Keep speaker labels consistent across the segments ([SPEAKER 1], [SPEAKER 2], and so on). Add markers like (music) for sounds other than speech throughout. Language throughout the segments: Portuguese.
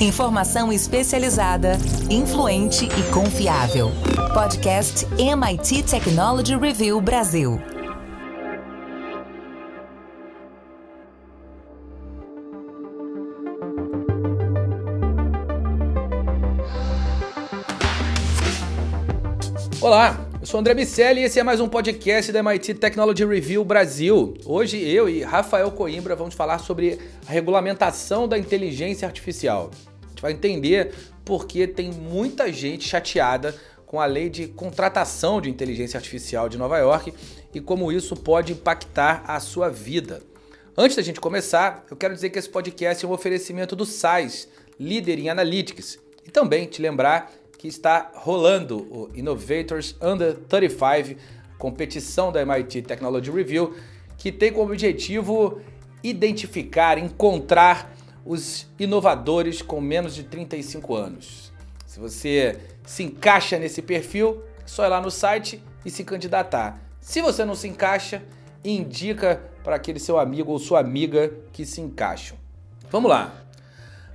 [SPEAKER 1] Informação especializada, influente e confiável. Podcast MIT Technology Review Brasil.
[SPEAKER 2] Olá, eu sou André Miceli e esse é mais um podcast da MIT Technology Review Brasil. Hoje eu e Rafael Coimbra vamos falar sobre a regulamentação da inteligência artificial. Vai entender por que tem muita gente chateada com a lei de contratação de inteligência artificial de Nova York e como isso pode impactar a sua vida. Antes da gente começar, eu quero dizer que esse podcast é um oferecimento do SAIS, líder em Analytics, e também te lembrar que está rolando o Innovators Under 35, competição da MIT Technology Review, que tem como objetivo identificar, encontrar os inovadores com menos de 35 anos. Se você se encaixa nesse perfil, é só ir lá no site e se candidatar. Se você não se encaixa, indica para aquele seu amigo ou sua amiga que se encaixam. Vamos lá.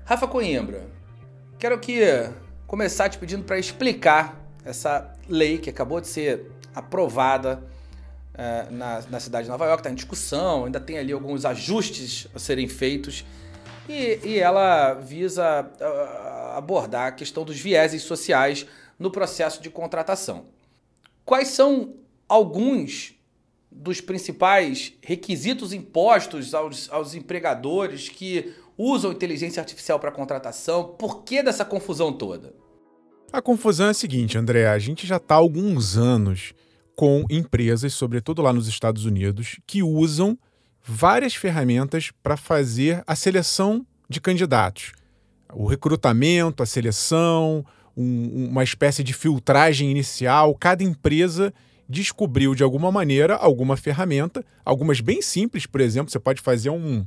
[SPEAKER 2] Rafa Coimbra, quero que começar te pedindo para explicar essa lei que acabou de ser aprovada uh, na, na cidade de Nova York, está em discussão, ainda tem ali alguns ajustes a serem feitos e, e ela visa uh, abordar a questão dos vieses sociais no processo de contratação. Quais são alguns dos principais requisitos impostos aos, aos empregadores que usam inteligência artificial para contratação? Por que dessa confusão toda?
[SPEAKER 3] A confusão é a seguinte, André: a gente já está há alguns anos com empresas, sobretudo lá nos Estados Unidos, que usam várias ferramentas para fazer a seleção de candidatos. O recrutamento, a seleção, um, uma espécie de filtragem inicial. Cada empresa descobriu de alguma maneira alguma ferramenta, algumas bem simples, por exemplo, você pode fazer um,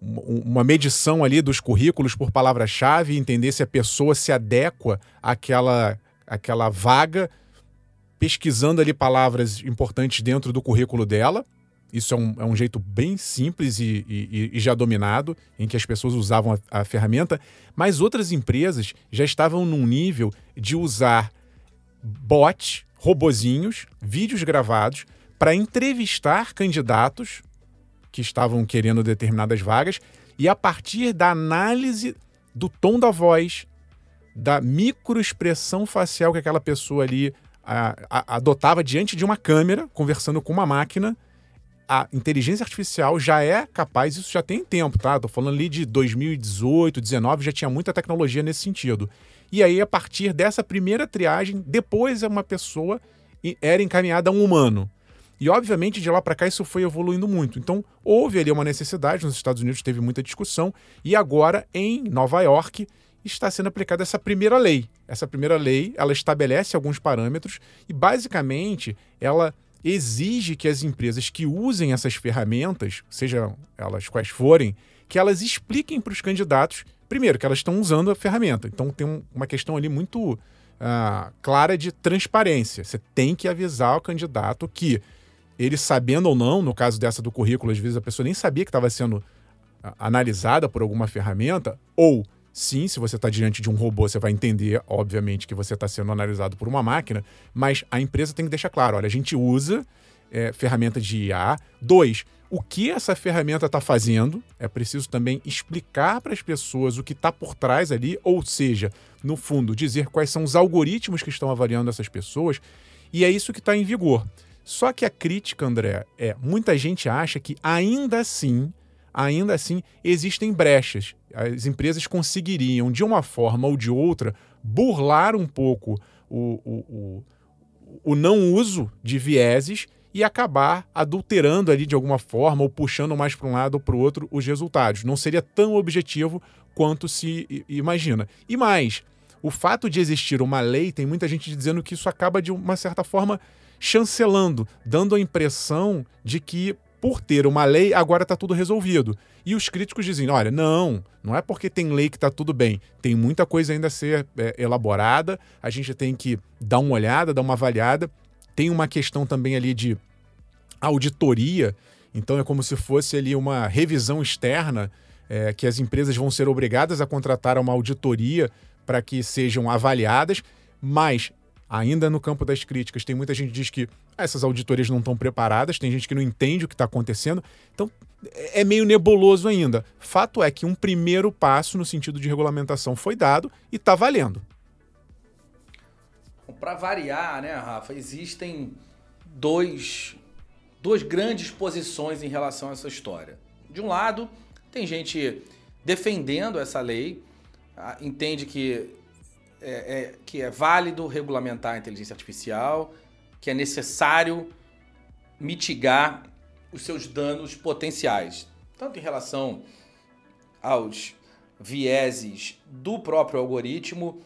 [SPEAKER 3] uma medição ali dos currículos por palavra-chave, entender se a pessoa se adequa àquela, àquela vaga, pesquisando ali palavras importantes dentro do currículo dela. Isso é um, é um jeito bem simples e, e, e, já dominado, em que as pessoas usavam a, a ferramenta, mas outras empresas já estavam num nível de usar bots, robozinhos, vídeos gravados, para entrevistar candidatos que estavam querendo determinadas vagas, e a partir da análise do tom da voz, da microexpressão facial que aquela pessoa ali a, a, adotava diante de uma câmera, conversando com uma máquina, a inteligência artificial já é capaz, isso já tem tempo, tá? Tô falando ali de 2018, 2019, já tinha muita tecnologia nesse sentido. E aí, a partir dessa primeira triagem, depois uma pessoa era encaminhada a um humano. E, obviamente, de lá para cá isso foi evoluindo muito. Então, houve ali uma necessidade, nos Estados Unidos teve muita discussão, e agora, em Nova York, está sendo aplicada essa primeira lei. Essa primeira lei, ela estabelece alguns parâmetros e, basicamente, ela exige que as empresas que usem essas ferramentas, sejam elas quais forem, que elas expliquem para os candidatos, primeiro, que elas estão usando a ferramenta. Então, tem uma questão ali muito uh, clara de transparência. Você tem que avisar o candidato que ele sabendo ou não, no caso dessa do currículo, às vezes a pessoa nem sabia que estava sendo analisada por alguma ferramenta, ou sim, se você está diante de um robô, você vai entender, obviamente, que você está sendo analisado por uma máquina, mas a empresa tem que deixar claro: olha, a gente usa é, ferramenta de IA. Dois, o que essa ferramenta está fazendo. É preciso também explicar para as pessoas o que está por trás ali, ou seja, no fundo, dizer quais são os algoritmos que estão avaliando essas pessoas, e é isso que está em vigor. Só que a crítica, André, é muita gente acha que ainda assim, ainda assim, existem brechas. As empresas conseguiriam, de uma forma ou de outra, burlar um pouco o, o, o, o não uso de vieses e acabar adulterando ali de alguma forma ou puxando mais para um lado ou para o outro os resultados. Não seria tão objetivo quanto se imagina. E mais, o fato de existir uma lei, tem muita gente dizendo que isso acaba de uma certa forma chancelando, dando a impressão de que, por ter uma lei, agora está tudo resolvido. E os críticos dizem: olha, não, não é porque tem lei que está tudo bem. Tem muita coisa ainda a ser é, elaborada, a gente tem que dar uma olhada, dar uma avaliada. Tem uma questão também ali de auditoria, então é como se fosse ali uma revisão externa é, que as empresas vão ser obrigadas a contratar uma auditoria para que sejam avaliadas, mas ainda no campo das críticas, tem muita gente que diz que essas auditorias não estão preparadas, tem gente que não entende o que está acontecendo. Então, é meio nebuloso ainda. Fato é que um primeiro passo no sentido de regulamentação foi dado e está valendo.
[SPEAKER 2] Para variar, né, Rafa, existem dois, duas grandes posições em relação a essa história. De um lado, tem gente defendendo essa lei, entende que é, é, que é válido regulamentar a inteligência artificial, que é necessário mitigar os seus danos potenciais, tanto em relação aos vieses do próprio algoritmo,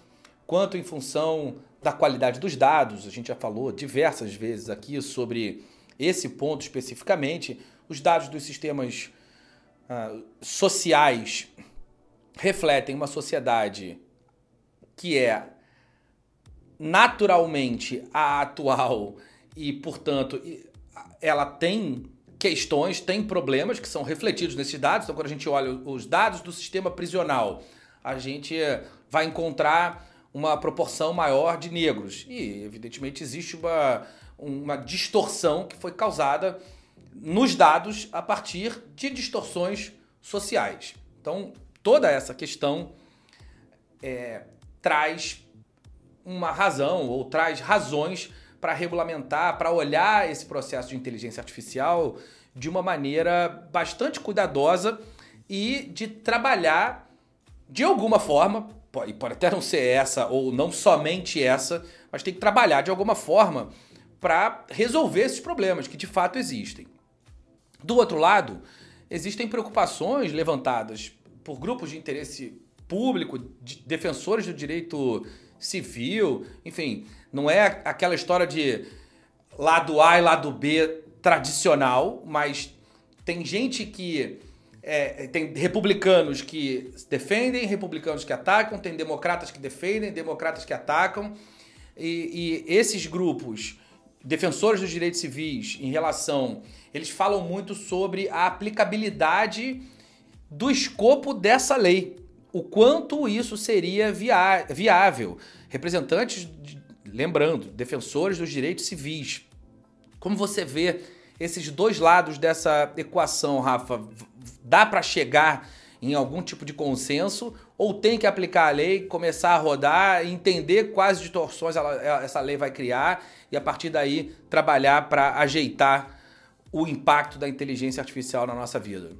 [SPEAKER 2] quanto em função da qualidade dos dados. A gente já falou diversas vezes aqui sobre esse ponto especificamente. Os dados dos sistemas uh, sociais refletem uma sociedade que é naturalmente a atual e, portanto, ela tem questões, tem problemas que são refletidos nesses dados. Então, quando a gente olha os dados do sistema prisional, a gente vai encontrar uma proporção maior de negros. E, evidentemente, existe uma, uma distorção que foi causada nos dados a partir de distorções sociais. Então, toda essa questão é, traz uma razão ou traz razões para regulamentar, para olhar esse processo de inteligência artificial de uma maneira bastante cuidadosa e de trabalhar de alguma forma, pode, pode até não ser essa ou não somente essa, mas tem que trabalhar de alguma forma para resolver esses problemas que de fato existem. Do outro lado, existem preocupações levantadas por grupos de interesse público, de defensores do direito civil, enfim, não é aquela história de lado A e lado B tradicional, mas tem gente que. É, tem republicanos que defendem, republicanos que atacam, tem democratas que defendem, democratas que atacam. E, e esses grupos, defensores dos direitos civis, em relação. Eles falam muito sobre a aplicabilidade do escopo dessa lei. O quanto isso seria viável. Representantes lembrando, defensores dos direitos civis. Como você vê esses dois lados dessa equação, Rafa? Dá para chegar em algum tipo de consenso ou tem que aplicar a lei, começar a rodar, entender quais distorções ela, essa lei vai criar e a partir daí trabalhar para ajeitar o impacto da inteligência artificial na nossa vida?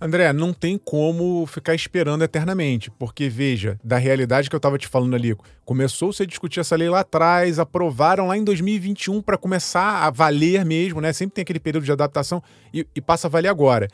[SPEAKER 3] André, não tem como ficar esperando eternamente, porque veja, da realidade que eu estava te falando ali, começou-se a discutir essa lei lá atrás, aprovaram lá em 2021 para começar a valer mesmo, né? Sempre tem aquele período de adaptação e, e passa a valer agora.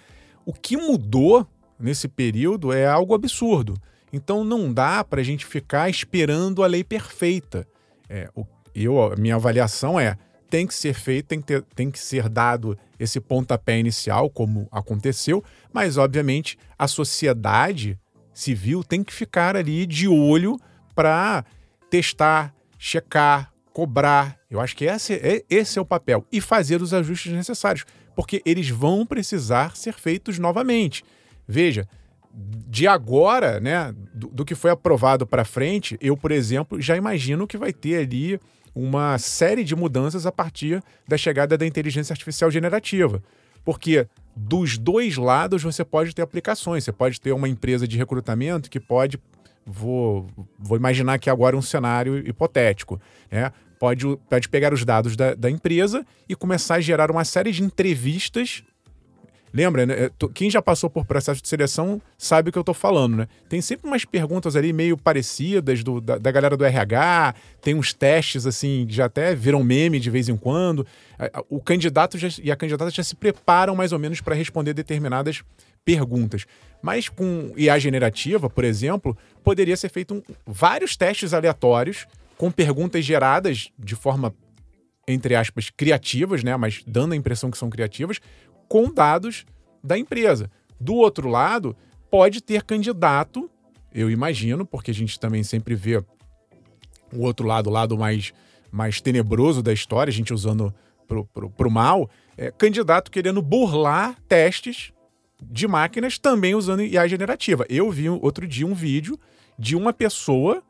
[SPEAKER 3] O que mudou nesse período é algo absurdo. Então não dá para a gente ficar esperando a lei perfeita. É, eu, a minha avaliação é tem que ser feito, tem que, ter, tem que ser dado esse pontapé inicial, como aconteceu, mas, obviamente, a sociedade civil tem que ficar ali de olho para testar, checar, cobrar. Eu acho que esse é, esse é o papel. E fazer os ajustes necessários, porque eles vão precisar ser feitos novamente. Veja, de agora, né, do, do que foi aprovado para frente, eu, por exemplo, já imagino que vai ter ali uma série de mudanças a partir da chegada da inteligência artificial generativa. Porque dos dois lados você pode ter aplicações. Você pode ter uma empresa de recrutamento que pode. Vou, vou imaginar aqui agora um cenário hipotético. Né? Pode, pode pegar os dados da, da empresa e começar a gerar uma série de entrevistas Lembra, né? quem já passou por processo de seleção sabe o que eu tô falando, né? Tem sempre umas perguntas ali meio parecidas do, da, da, galera do RH, tem uns testes assim, que já até viram meme de vez em quando. O candidato já, e a candidata já se preparam mais ou menos para responder determinadas perguntas. Mas com IA generativa, por exemplo, poderia ser feito um, vários testes aleatórios com perguntas geradas de forma entre aspas, criativas, né? Mas dando a impressão que são criativas, com dados da empresa. Do outro lado, pode ter candidato, eu imagino, porque a gente também sempre vê o outro lado, o lado mais, mais tenebroso da história, a gente usando pro, pro mal, é, candidato querendo burlar testes de máquinas também usando IA generativa. Eu vi outro dia um vídeo de uma pessoa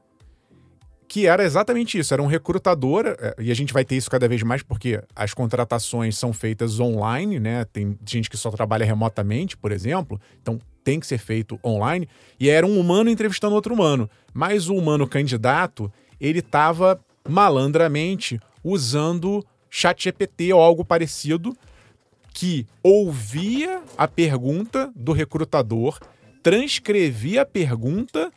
[SPEAKER 3] que era exatamente isso, era um recrutador, é, e a gente vai ter isso cada vez mais porque as contratações são feitas online, né? Tem gente que só trabalha remotamente, por exemplo, então tem que ser feito online, e era um humano entrevistando outro humano. Mas o humano candidato, ele estava malandramente usando chat GPT ou algo parecido que ouvia a pergunta do recrutador, transcrevia a pergunta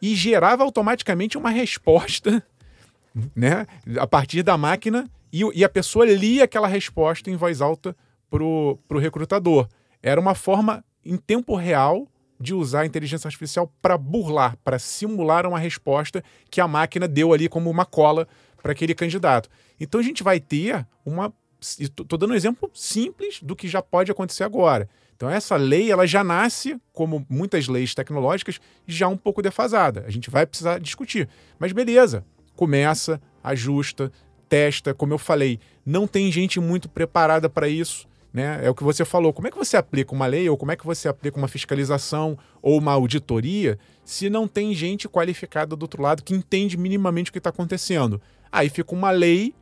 [SPEAKER 3] e gerava automaticamente uma resposta, (laughs) né, a partir da máquina e, e a pessoa lia aquela resposta em voz alta pro, pro recrutador. Era uma forma em tempo real de usar a inteligência artificial para burlar, para simular uma resposta que a máquina deu ali como uma cola para aquele candidato. Então a gente vai ter uma. Estou dando um exemplo simples do que já pode acontecer agora. Então essa lei ela já nasce, como muitas leis tecnológicas, já um pouco defasada. A gente vai precisar discutir. Mas beleza, começa, ajusta, testa. Como eu falei, não tem gente muito preparada para isso. Né? É o que você falou. Como é que você aplica uma lei ou como é que você aplica uma fiscalização ou uma auditoria se não tem gente qualificada do outro lado que entende minimamente o que está acontecendo? Aí fica uma lei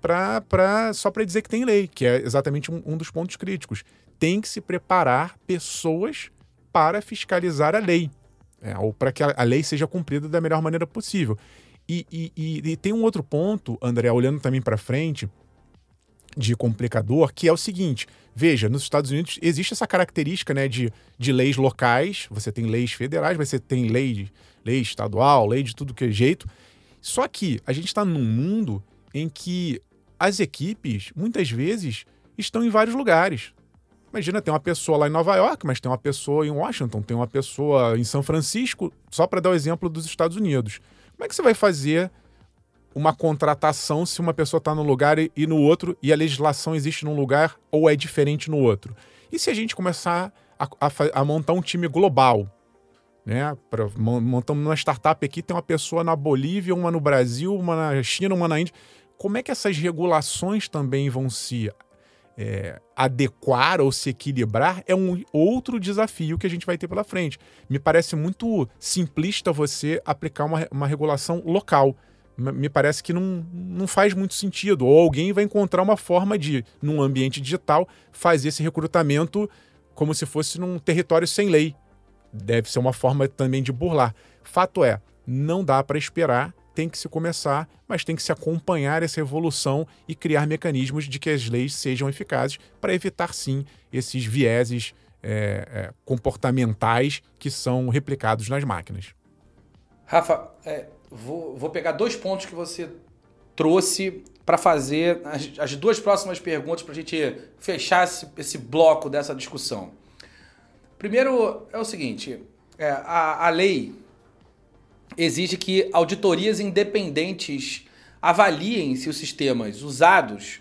[SPEAKER 3] pra, pra, só para dizer que tem lei, que é exatamente um, um dos pontos críticos tem que se preparar pessoas para fiscalizar a lei, é, ou para que a, lei seja cumprida da melhor maneira possível. E, e, e, e tem um outro ponto, André, olhando também para frente, de complicador, que é o seguinte: veja, nos Estados Unidos existe essa característica né, de, de leis locais, você tem leis federais, você tem lei, lei estadual, lei de tudo que é jeito. Só que a gente está num mundo em que as equipes, muitas vezes, estão em vários lugares. Imagina, tem uma pessoa lá em Nova York, mas tem uma pessoa em Washington, tem uma pessoa em São Francisco, só para dar o exemplo dos Estados Unidos. Como é que você vai fazer uma contratação se uma pessoa está num lugar e, e no outro e a legislação existe num lugar ou é diferente no outro? E se a gente começar a, a, a montar um time global? Né? Pra, montamos uma startup aqui, tem uma pessoa na Bolívia, uma no Brasil, uma na China, uma na Índia. Como é que essas regulações também vão se é, adequar ou se equilibrar é um outro desafio que a gente vai ter pela frente. Me parece muito simplista você aplicar uma, uma regulação local. Me parece que não, não faz muito sentido. Ou alguém vai encontrar uma forma de, num ambiente digital, fazer esse recrutamento como se fosse num território sem lei. Deve ser uma forma também de burlar. Fato é, não dá para esperar tem que se começar, mas tem que se acompanhar essa evolução e criar mecanismos de que as leis sejam eficazes para evitar, sim, esses vieses é, é, comportamentais que são replicados nas máquinas.
[SPEAKER 2] Rafa, é, vou, vou pegar dois pontos que você trouxe para fazer as, as, duas próximas perguntas para a gente fechar esse, esse, bloco dessa discussão. Primeiro é o seguinte: é, a, a lei exige que auditorias independentes avaliem se os sistemas usados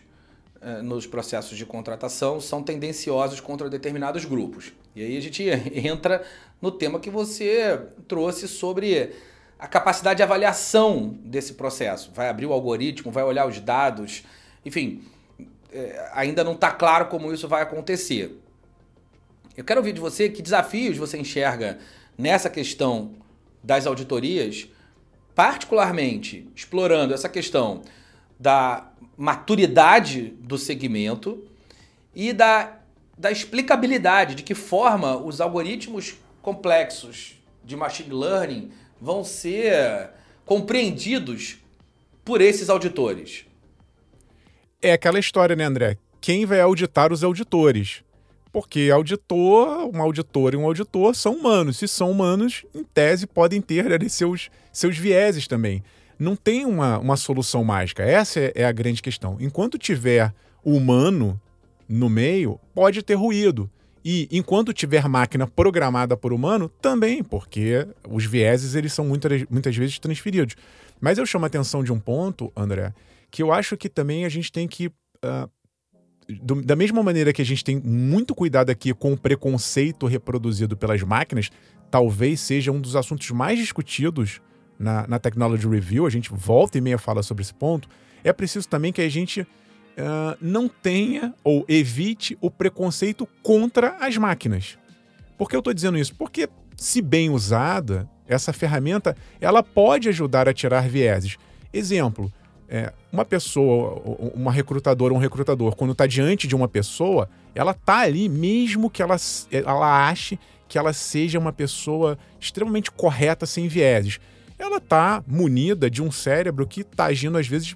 [SPEAKER 2] eh, nos processos de contratação são tendenciosos contra determinados grupos. E aí a gente (laughs) entra no tema que você trouxe sobre a capacidade de avaliação desse processo. Vai abrir o algoritmo, vai olhar os dados, enfim, eh, ainda não está claro como isso vai acontecer. Eu quero ouvir de você que desafios você enxerga nessa questão das auditorias, particularmente explorando essa questão da maturidade do segmento e da, da explicabilidade, de que forma os algoritmos complexos de machine learning vão ser compreendidos por esses auditores.
[SPEAKER 3] É aquela história, né, André? Quem vai auditar os auditores? Porque auditor, um auditor e um auditor são humanos. Se são humanos, em tese, podem ter ali, seus, seus vieses também. Não tem uma, uma solução mágica. Essa é, é a grande questão. Enquanto tiver humano no meio, pode ter ruído. E enquanto tiver máquina programada por humano, também, porque os vieses eles são muitas, muitas vezes transferidos. Mas eu chamo a atenção de um ponto, André, que eu acho que também a gente tem que uh, do, da mesma maneira que a gente tem muito cuidado aqui com o preconceito reproduzido pelas máquinas, talvez seja um dos assuntos mais discutidos na, na Technology Review, a gente volta e meia fala sobre esse ponto, é preciso também que a gente uh, não tenha ou evite o preconceito contra as máquinas. Por que eu estou dizendo isso? Porque, se bem usada, essa ferramenta ela pode ajudar a tirar vieses. Exemplo, é, uma pessoa, uma recrutadora um recrutador, quando está diante de uma pessoa, ela está ali mesmo que ela, ela ache que ela seja uma pessoa extremamente correta, sem vieses. Ela está munida de um cérebro que está agindo, às vezes,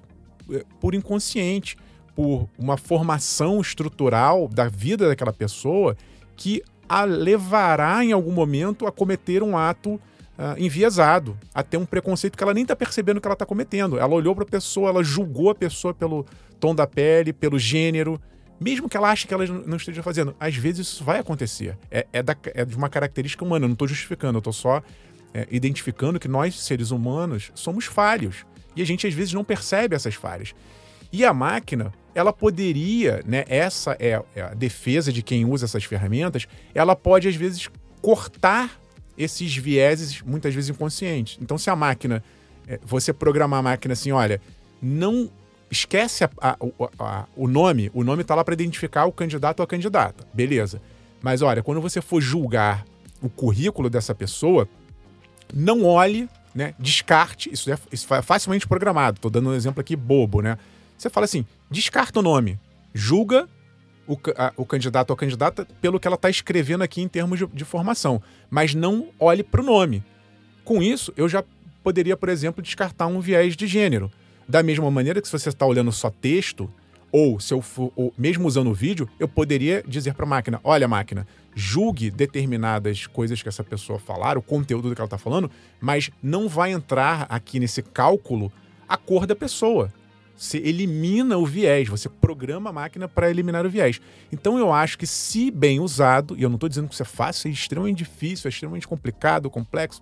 [SPEAKER 3] é, por inconsciente, por uma formação estrutural da vida daquela pessoa que a levará em algum momento a cometer um ato uh, enviesado, a ter um preconceito que ela nem está percebendo que ela está cometendo. Ela olhou para a pessoa, ela julgou a pessoa pelo tom da pele, pelo gênero, mesmo que ela ache que ela não esteja fazendo. Às vezes isso vai acontecer. É, é, da, é de uma característica humana, eu não estou justificando, eu estou só é, identificando que nós, seres humanos, somos falhos. E a gente às vezes não percebe essas falhas. E a máquina, ela poderia, né, essa é, é a defesa de quem usa essas ferramentas, ela pode às vezes cortar esses vieses, muitas vezes inconscientes. Então, se a máquina, é, você programar a máquina assim, olha, não esquece a, a, a, o nome, o nome está lá para identificar o candidato ou a candidata, beleza. Mas olha, quando você for julgar o currículo dessa pessoa, não olhe, né, descarte, isso é, isso é facilmente programado. Estou dando um exemplo aqui bobo, né? Você fala assim: descarta o nome, julga o, a, o candidato ou a candidata pelo que ela está escrevendo aqui em termos de, de formação, mas não olhe para o nome. Com isso, eu já poderia, por exemplo, descartar um viés de gênero. Da mesma maneira que se você está olhando só texto, ou se eu for, ou mesmo usando o vídeo, eu poderia dizer para a máquina: olha, máquina, julgue determinadas coisas que essa pessoa falar, o conteúdo do que ela está falando, mas não vai entrar aqui nesse cálculo a cor da pessoa. Você elimina o viés, você programa a máquina para eliminar o viés. Então eu acho que, se bem usado, e eu não estou dizendo que isso é fácil, é extremamente difícil, é extremamente complicado, complexo,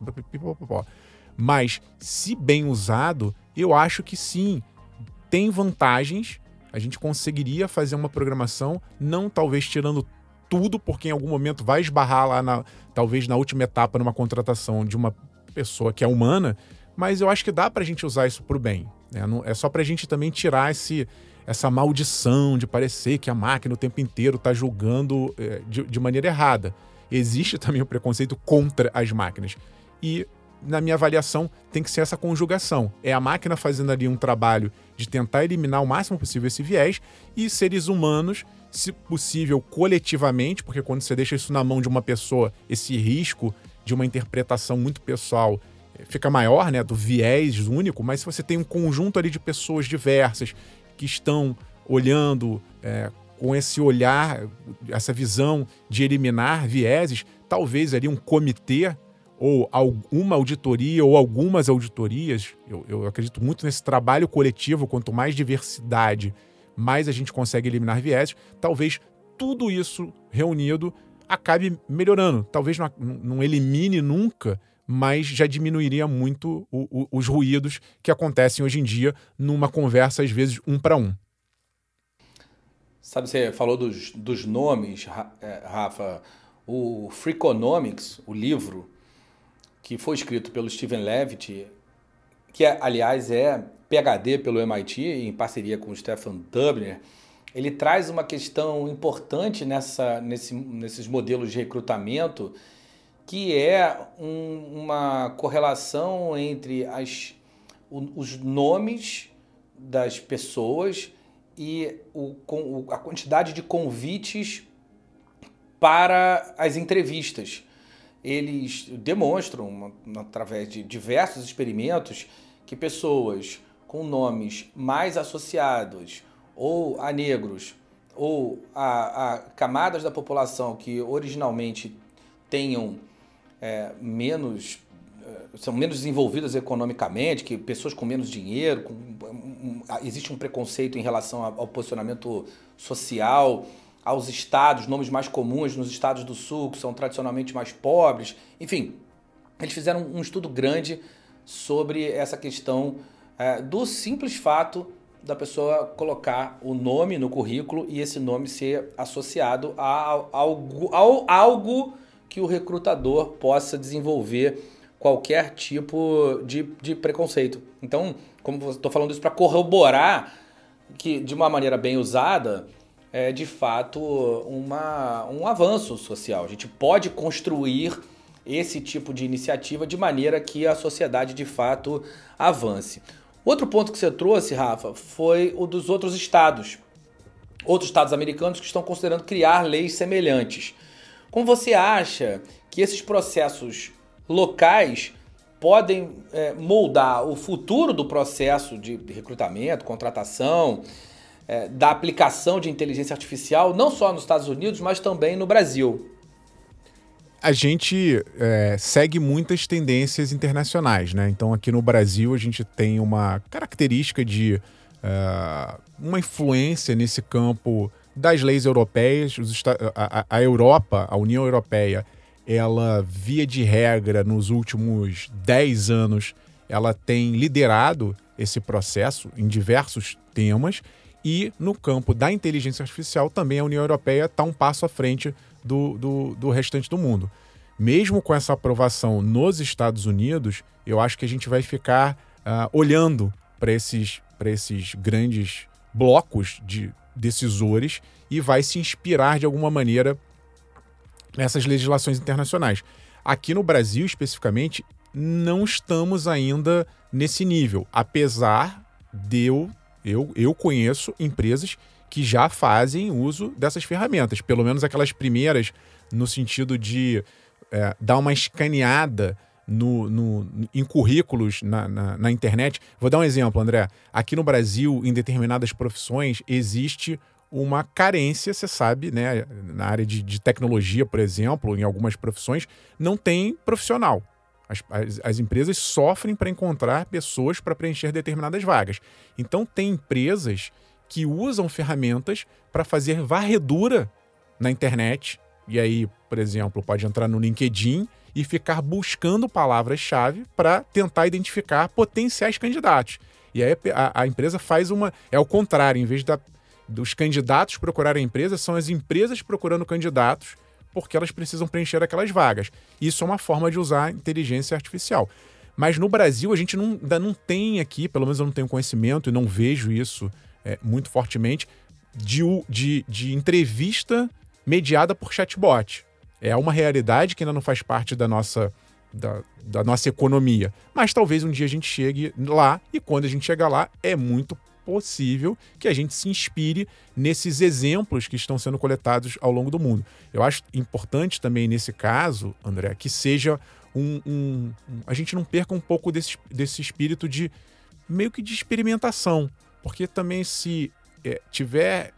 [SPEAKER 3] mas se bem usado, eu acho que sim, tem vantagens. A gente conseguiria fazer uma programação, não talvez tirando tudo, porque em algum momento vai esbarrar lá, na, talvez na última etapa, numa contratação de uma pessoa que é humana, mas eu acho que dá para a gente usar isso para o bem. Né? É só para a gente também tirar esse, essa maldição de parecer que a máquina o tempo inteiro está julgando é, de, de maneira errada. Existe também o preconceito contra as máquinas. E, na minha avaliação, tem que ser essa conjugação. É a máquina fazendo ali um trabalho de tentar eliminar o máximo possível esse viés e seres humanos, se possível, coletivamente, porque quando você deixa isso na mão de uma pessoa, esse risco de uma interpretação muito pessoal fica maior, né, do viés único, mas se você tem um conjunto ali de pessoas diversas que estão olhando é, com esse olhar, essa visão de eliminar vieses, talvez ali um comitê ou alguma auditoria ou algumas auditorias, eu, eu acredito muito nesse trabalho coletivo, quanto mais diversidade, mais a gente consegue eliminar vieses, talvez tudo isso reunido acabe melhorando. Talvez não, não elimine nunca mas já diminuiria muito o, o, os ruídos que acontecem hoje em dia numa conversa, às vezes, um para um.
[SPEAKER 2] Sabe, você falou dos, dos nomes, é, Rafa. O Freakonomics, o livro, que foi escrito pelo Steven Levitt, que, aliás, é PhD pelo MIT, em parceria com o Stefan Dubner, ele traz uma questão importante nessa, nesse, nesses modelos de recrutamento que é um, uma correlação entre as, os nomes das pessoas e o, a quantidade de convites para as entrevistas. Eles demonstram, através de diversos experimentos, que pessoas com nomes mais associados ou a negros ou a, a camadas da população que originalmente tenham é, menos é, são menos desenvolvidas economicamente, que pessoas com menos dinheiro, com, um, existe um preconceito em relação ao posicionamento social, aos estados, nomes mais comuns nos estados do sul, que são tradicionalmente mais pobres. Enfim, eles fizeram um estudo grande sobre essa questão é, do simples fato da pessoa colocar o nome no currículo e esse nome ser associado a algo, a algo que o recrutador possa desenvolver qualquer tipo de, de preconceito. Então, como estou falando isso para corroborar que, de uma maneira bem usada, é, de fato uma, um avanço social. A gente pode construir esse tipo de iniciativa de maneira que a sociedade de fato avance. Outro ponto que você trouxe, Rafa, foi o dos outros estados. Outros estados americanos que estão considerando criar leis semelhantes. Como você acha que esses processos locais podem é, moldar o futuro do processo de recrutamento, contratação, é, da aplicação de inteligência artificial, não só nos Estados Unidos, mas também no Brasil?
[SPEAKER 3] A gente é, segue muitas tendências internacionais, né? Então, aqui no Brasil, a gente tem uma característica de uh, uma influência nesse campo das leis europeias. A, a, a Europa, a União Europeia, ela, via de regra, nos últimos 10 anos, ela tem liderado esse processo em diversos temas e no campo da inteligência artificial também a União Europeia está um passo à frente do, do, do, restante do mundo. Mesmo com essa aprovação nos Estados Unidos, eu acho que a gente vai ficar uh, olhando para esses, esses grandes blocos de decisores e vai se inspirar de alguma maneira nessas legislações internacionais. Aqui no Brasil, especificamente, não estamos ainda nesse nível, apesar de eu eu, eu conheço empresas que já fazem uso dessas ferramentas, pelo menos aquelas primeiras, no sentido de é, dar uma escaneada no, no, em currículos na, na, na, internet. Vou dar um exemplo, André. Aqui no Brasil, em determinadas profissões, existe uma carência, você sabe, né? Na área de, de tecnologia, por exemplo, em algumas profissões, não tem profissional. As, as, as empresas sofrem para encontrar pessoas para preencher determinadas vagas. Então, tem empresas que usam ferramentas para fazer varredura na internet. E aí, por exemplo, pode entrar no LinkedIn e ficar buscando palavras-chave para tentar identificar potenciais candidatos. E aí a, a, empresa faz uma. É o contrário, em vez da, dos candidatos procurarem a empresa, são as empresas procurando candidatos porque elas precisam preencher aquelas vagas. Isso é uma forma de usar inteligência artificial. Mas no Brasil, a gente não, ainda não tem aqui, pelo menos eu não tenho conhecimento e não vejo isso é, muito fortemente, de, de, de entrevista mediada por chatbot. É uma realidade que ainda não faz parte da nossa, da, da, nossa economia. Mas talvez um dia a gente chegue lá e quando a gente chegar lá é muito possível que a gente se inspire nesses exemplos que estão sendo coletados ao longo do mundo. Eu acho importante também nesse caso, André, que seja um, um, um a gente não perca um pouco desse, desse espírito de meio que de experimentação, porque também se é, tiver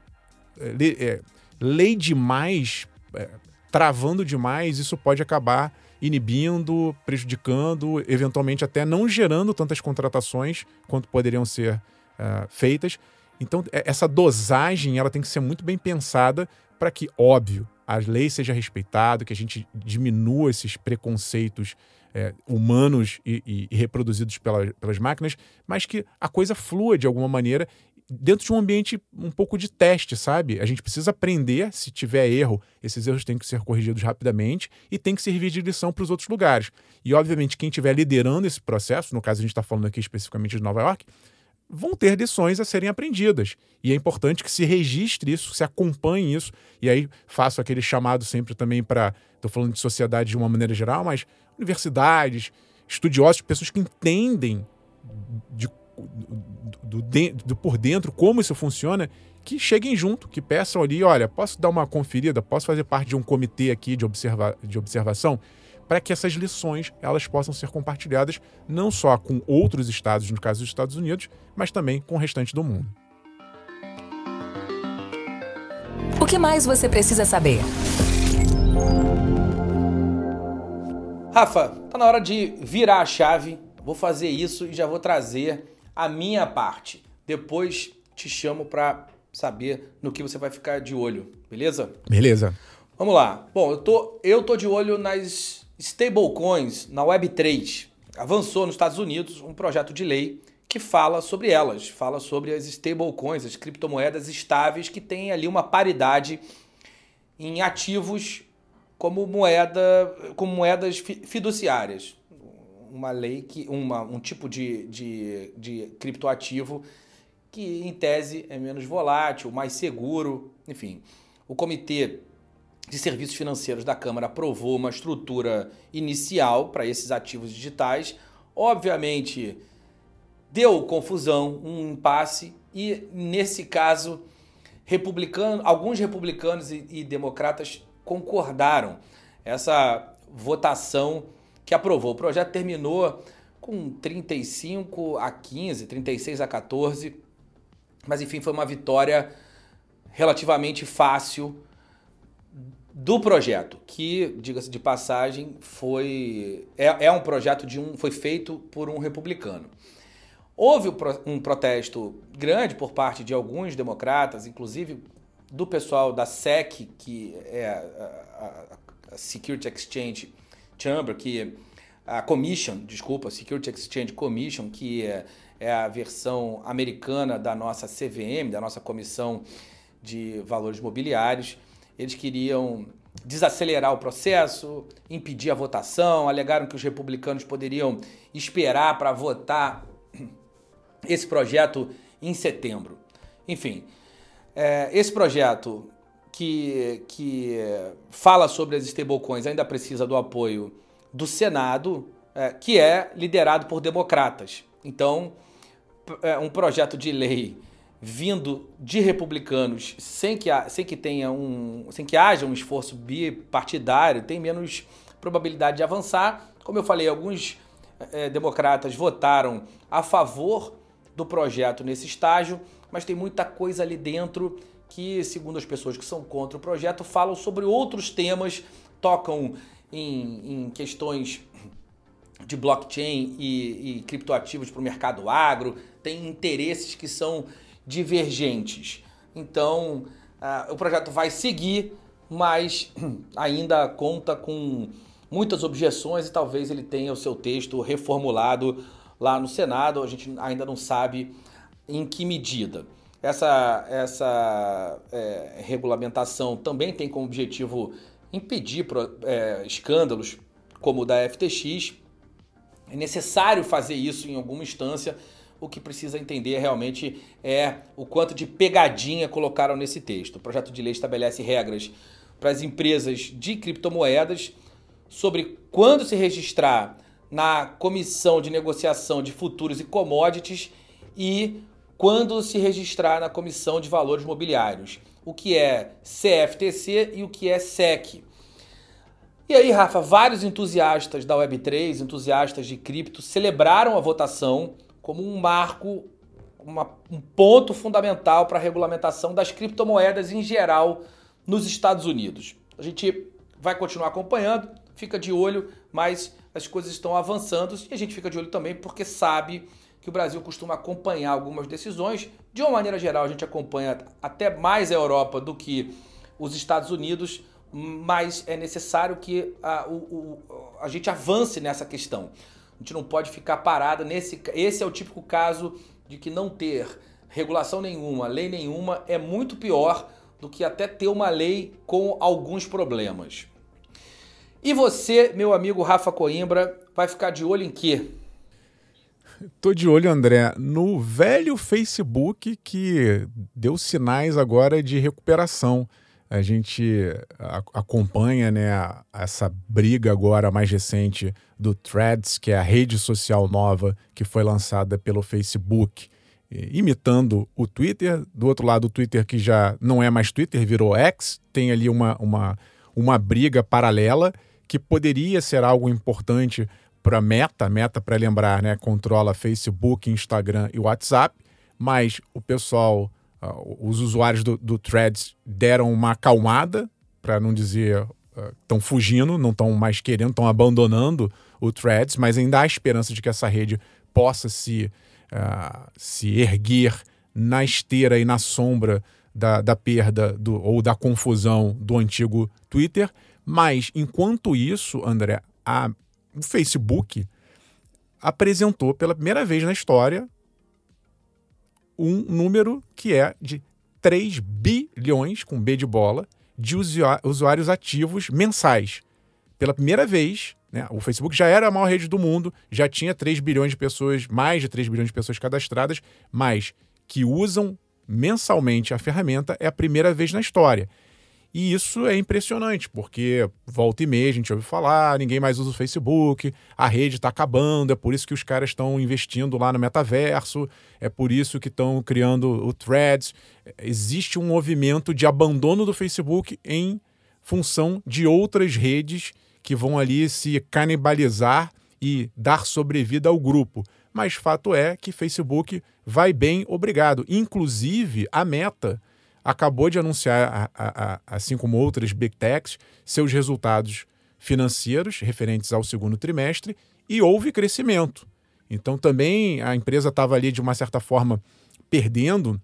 [SPEAKER 3] é, é, lei demais, é, travando demais, isso pode acabar inibindo, prejudicando, eventualmente até não gerando tantas contratações quanto poderiam ser uh, feitas. Então, é, essa dosagem ela tem que ser muito bem pensada para que, óbvio, as leis sejam respeitadas, que a gente diminua esses preconceitos é, humanos e, e, e reproduzidos pela, pelas máquinas, mas que a coisa flua de alguma maneira dentro de um ambiente um pouco de teste, sabe? A gente precisa aprender, se tiver erro, esses erros têm que ser corrigidos rapidamente e tem que servir de lição para os outros lugares. E, obviamente, quem estiver liderando esse processo, no caso a gente está falando aqui especificamente de Nova York, vão ter lições a serem aprendidas. E é importante que se registre isso, se acompanhe isso. E aí faço aquele chamado sempre também para. Estou falando de sociedade de uma maneira geral, mas universidades, estudiosos, pessoas que entendem de, do, do, do, por dentro como isso funciona, que cheguem junto, que peçam ali: olha, posso dar uma conferida, posso fazer parte de um comitê aqui de, observa, de observação? para que essas lições elas possam ser compartilhadas não só com outros estados, no caso dos Estados Unidos, mas também com o restante do mundo.
[SPEAKER 1] O que mais você precisa saber?
[SPEAKER 2] Rafa, tá na hora de virar a chave. Vou fazer isso e já vou trazer a minha parte. Depois te chamo para saber no que você vai ficar de olho, beleza?
[SPEAKER 3] Beleza.
[SPEAKER 2] Vamos lá. Bom, eu tô, eu tô de olho nas stablecoins na Web3. Avançou nos Estados Unidos um projeto de lei que fala sobre elas, fala sobre as stablecoins, as criptomoedas estáveis que têm ali uma paridade em ativos como moeda, como moedas fiduciárias. Uma lei que uma, um tipo de, de, de criptoativo que em tese é menos volátil, mais seguro, enfim. O Comitê de Serviços Financeiros da Câmara aprovou uma estrutura inicial para esses ativos digitais. Obviamente, deu confusão, um impasse, e nesse caso, republicano, alguns republicanos e, e democratas concordaram. Essa votação que aprovou. O projeto terminou com 35 a 15, 36 a 14, mas enfim, foi uma vitória relativamente fácil do projeto, que, diga-se de passagem, foi é, é, um projeto de um foi feito por um republicano. Houve um protesto grande por parte de alguns democratas, inclusive do pessoal da SEC, que é a, a, a Security Exchange Chamber, que a Commission, desculpa, Security Exchange Commission, que é, é a versão americana da nossa CVM, da nossa Comissão de Valores Mobiliários. Eles queriam desacelerar o processo, impedir a votação, alegaram que os republicanos poderiam esperar para votar esse projeto em setembro. Enfim, é, esse projeto que, que fala sobre as stablecoins ainda precisa do apoio do Senado, é, que é liderado por democratas. Então, é um projeto de lei vindo de republicanos sem que, sem que tenha um sem que haja um esforço bipartidário tem menos probabilidade de avançar como eu falei alguns é, democratas votaram a favor do projeto nesse estágio mas tem muita coisa ali dentro que segundo as pessoas que são contra o projeto falam sobre outros temas tocam em, em questões de blockchain e, e criptoativos para o mercado agro, tem interesses que são divergentes. Então, uh, o projeto vai seguir, mas (clears throat) ainda conta com muitas objeções e talvez ele tenha o seu texto reformulado lá no Senado. A gente ainda não sabe em que medida. Essa, essa é, regulamentação também tem como objetivo impedir é, escândalos como o da FTX. É necessário fazer isso em alguma instância. O que precisa entender realmente é o quanto de pegadinha colocaram nesse texto. O projeto de lei estabelece regras para as empresas de criptomoedas sobre quando se registrar na Comissão de Negociação de Futuros e Commodities e quando se registrar na Comissão de Valores Mobiliários o que é CFTC e o que é SEC. E aí, Rafa, vários entusiastas da Web3, entusiastas de cripto, celebraram a votação como um marco, uma, um ponto fundamental para a regulamentação das criptomoedas em geral nos Estados Unidos. A gente vai continuar acompanhando, fica de olho, mas as coisas estão avançando e a gente fica de olho também porque sabe que o Brasil costuma acompanhar algumas decisões. De uma maneira geral, a gente acompanha até mais a Europa do que os Estados Unidos, mas é necessário que a, o, o, a gente avance nessa questão. A gente não pode ficar parada nesse. Esse é o típico caso de que não ter regulação nenhuma, lei nenhuma, é muito pior do que até ter uma lei com alguns problemas. E você, meu amigo Rafa Coimbra, vai ficar de olho em quê?
[SPEAKER 3] Tô de olho, André, no velho Facebook que deu sinais agora de recuperação. A gente acompanha né, essa briga agora mais recente do Threads, que é a rede social nova que foi lançada pelo Facebook, imitando o Twitter. Do outro lado, o Twitter que já não é mais Twitter, virou X, tem ali uma, uma, uma briga paralela que poderia ser algo importante para Meta, Meta para lembrar, né, controla Facebook, Instagram e WhatsApp, mas o pessoal, uh, os usuários do, do, Threads deram uma acalmada, para não dizer estão uh, fugindo, não estão mais querendo, estão abandonando o Threads, mas ainda há esperança de que essa rede possa se, uh, se erguer na esteira e na sombra da, da perda do, ou da confusão do antigo Twitter. Mas, enquanto isso, André, a o Facebook apresentou pela primeira vez na história um número que é de 3 bilhões, com B de bola, de usuários ativos mensais. Pela primeira vez, né, o Facebook já era a maior rede do mundo, já tinha 3 bilhões de pessoas, mais de 3 bilhões de pessoas cadastradas, mas que usam mensalmente a ferramenta é a primeira vez na história. E isso é impressionante, porque volta e meia a gente ouve falar, ninguém mais usa o Facebook, a rede está acabando, é por isso que os caras estão investindo lá no metaverso, é por isso que estão criando o Threads. Existe um movimento de abandono do Facebook em função de outras redes que vão ali se canibalizar e dar sobrevida ao grupo. Mas fato é que Facebook vai bem, obrigado. Inclusive, a Meta acabou de anunciar, a, a, assim como outras big techs, seus resultados financeiros referentes ao segundo trimestre e houve crescimento. Então também a empresa estava ali, de uma certa forma, perdendo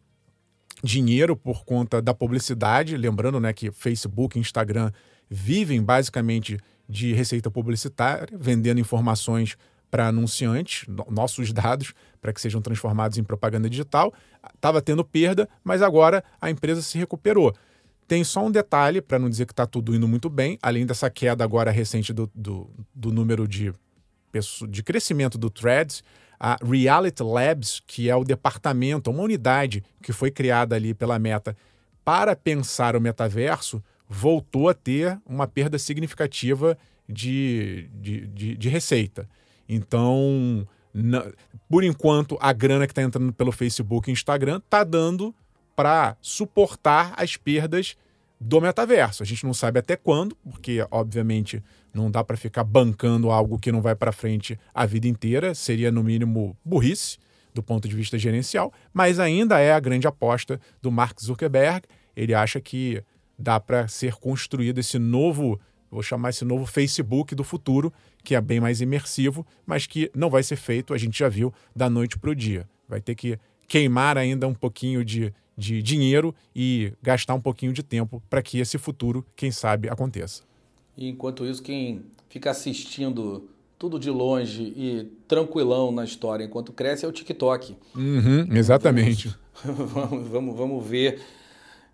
[SPEAKER 3] dinheiro por conta da publicidade. Lembrando né, que Facebook e Instagram vivem basicamente de receita publicitária, vendendo informações para anunciantes, nossos dados, para que sejam transformados em propaganda digital. Estava tendo perda, mas agora a empresa se recuperou. Tem só um detalhe, para não dizer que está tudo indo muito bem, além dessa queda agora recente do, do, do número de, de crescimento do Threads, a Reality Labs, que é o departamento, uma unidade que foi criada ali pela Meta para pensar o metaverso, voltou a ter uma perda significativa de, de, de, de receita. Então, na, por enquanto, a grana que está entrando pelo Facebook e Instagram está dando para suportar as perdas do metaverso. A gente não sabe até quando, porque obviamente não dá para ficar bancando algo que não vai para frente a vida inteira, seria no mínimo burrice do ponto de vista gerencial, mas ainda é a grande aposta do Mark Zuckerberg. Ele acha que dá para ser construído esse novo, vou chamar esse novo Facebook do futuro, que é bem mais imersivo, mas que não vai ser feito, a gente já viu, da noite para o dia. Vai ter que queimar ainda um pouquinho de, de dinheiro e gastar um pouquinho de tempo para que esse futuro, quem sabe, aconteça.
[SPEAKER 2] E enquanto isso, quem fica assistindo tudo de longe e tranquilão na história enquanto cresce é o TikTok.
[SPEAKER 3] Uhum, exatamente.
[SPEAKER 2] Vamos, vamos, vamos ver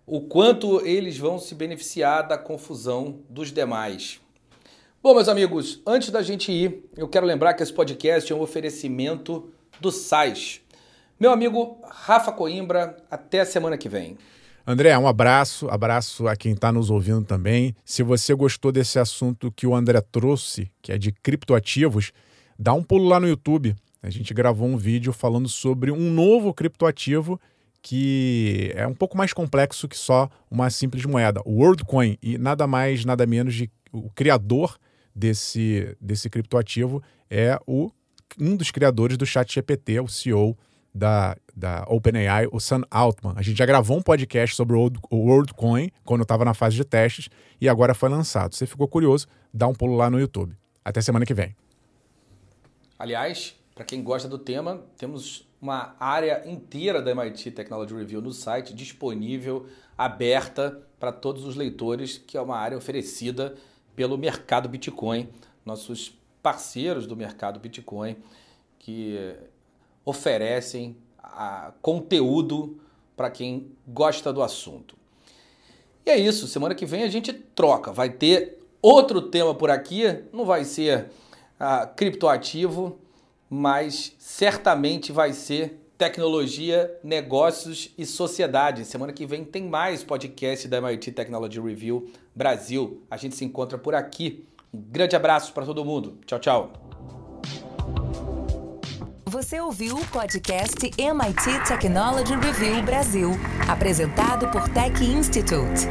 [SPEAKER 2] o quanto eles vão se beneficiar da confusão dos demais. Bom, meus amigos, antes da gente ir, eu quero lembrar que esse podcast é um oferecimento do SAIS. Meu amigo Rafa Coimbra, até a semana que vem.
[SPEAKER 3] André, um abraço, abraço a quem está nos ouvindo também. Se você gostou desse assunto que o André trouxe, que é de criptoativos, dá um pulo lá no YouTube. A gente gravou um vídeo falando sobre um novo criptoativo que é um pouco mais complexo que só uma simples moeda, o WorldCoin, e nada mais, nada menos de o criador desse, desse criptoativo é o, um dos criadores do ChatGPT, o CEO da, da OpenAI, o Sam Altman. A gente já gravou um podcast sobre o WorldCoin quando estava na fase de testes e agora foi lançado. Se ficou curioso, dá um pulo lá no YouTube. Até semana que vem.
[SPEAKER 2] Aliás, para quem gosta do tema, temos uma área inteira da MIT Technology Review no site disponível, aberta para todos os leitores, que é uma área oferecida pelo mercado Bitcoin, nossos parceiros do mercado Bitcoin que oferecem conteúdo para quem gosta do assunto. E é isso, semana que vem a gente troca. Vai ter outro tema por aqui, não vai ser uh, criptoativo, mas certamente vai ser tecnologia, negócios e sociedade. Semana que vem tem mais podcast da MIT Technology Review Brasil. A gente se encontra por aqui. Um grande abraço para todo mundo. Tchau, tchau.
[SPEAKER 1] Você ouviu o podcast MIT Technology Review Brasil, apresentado por Tech Institute.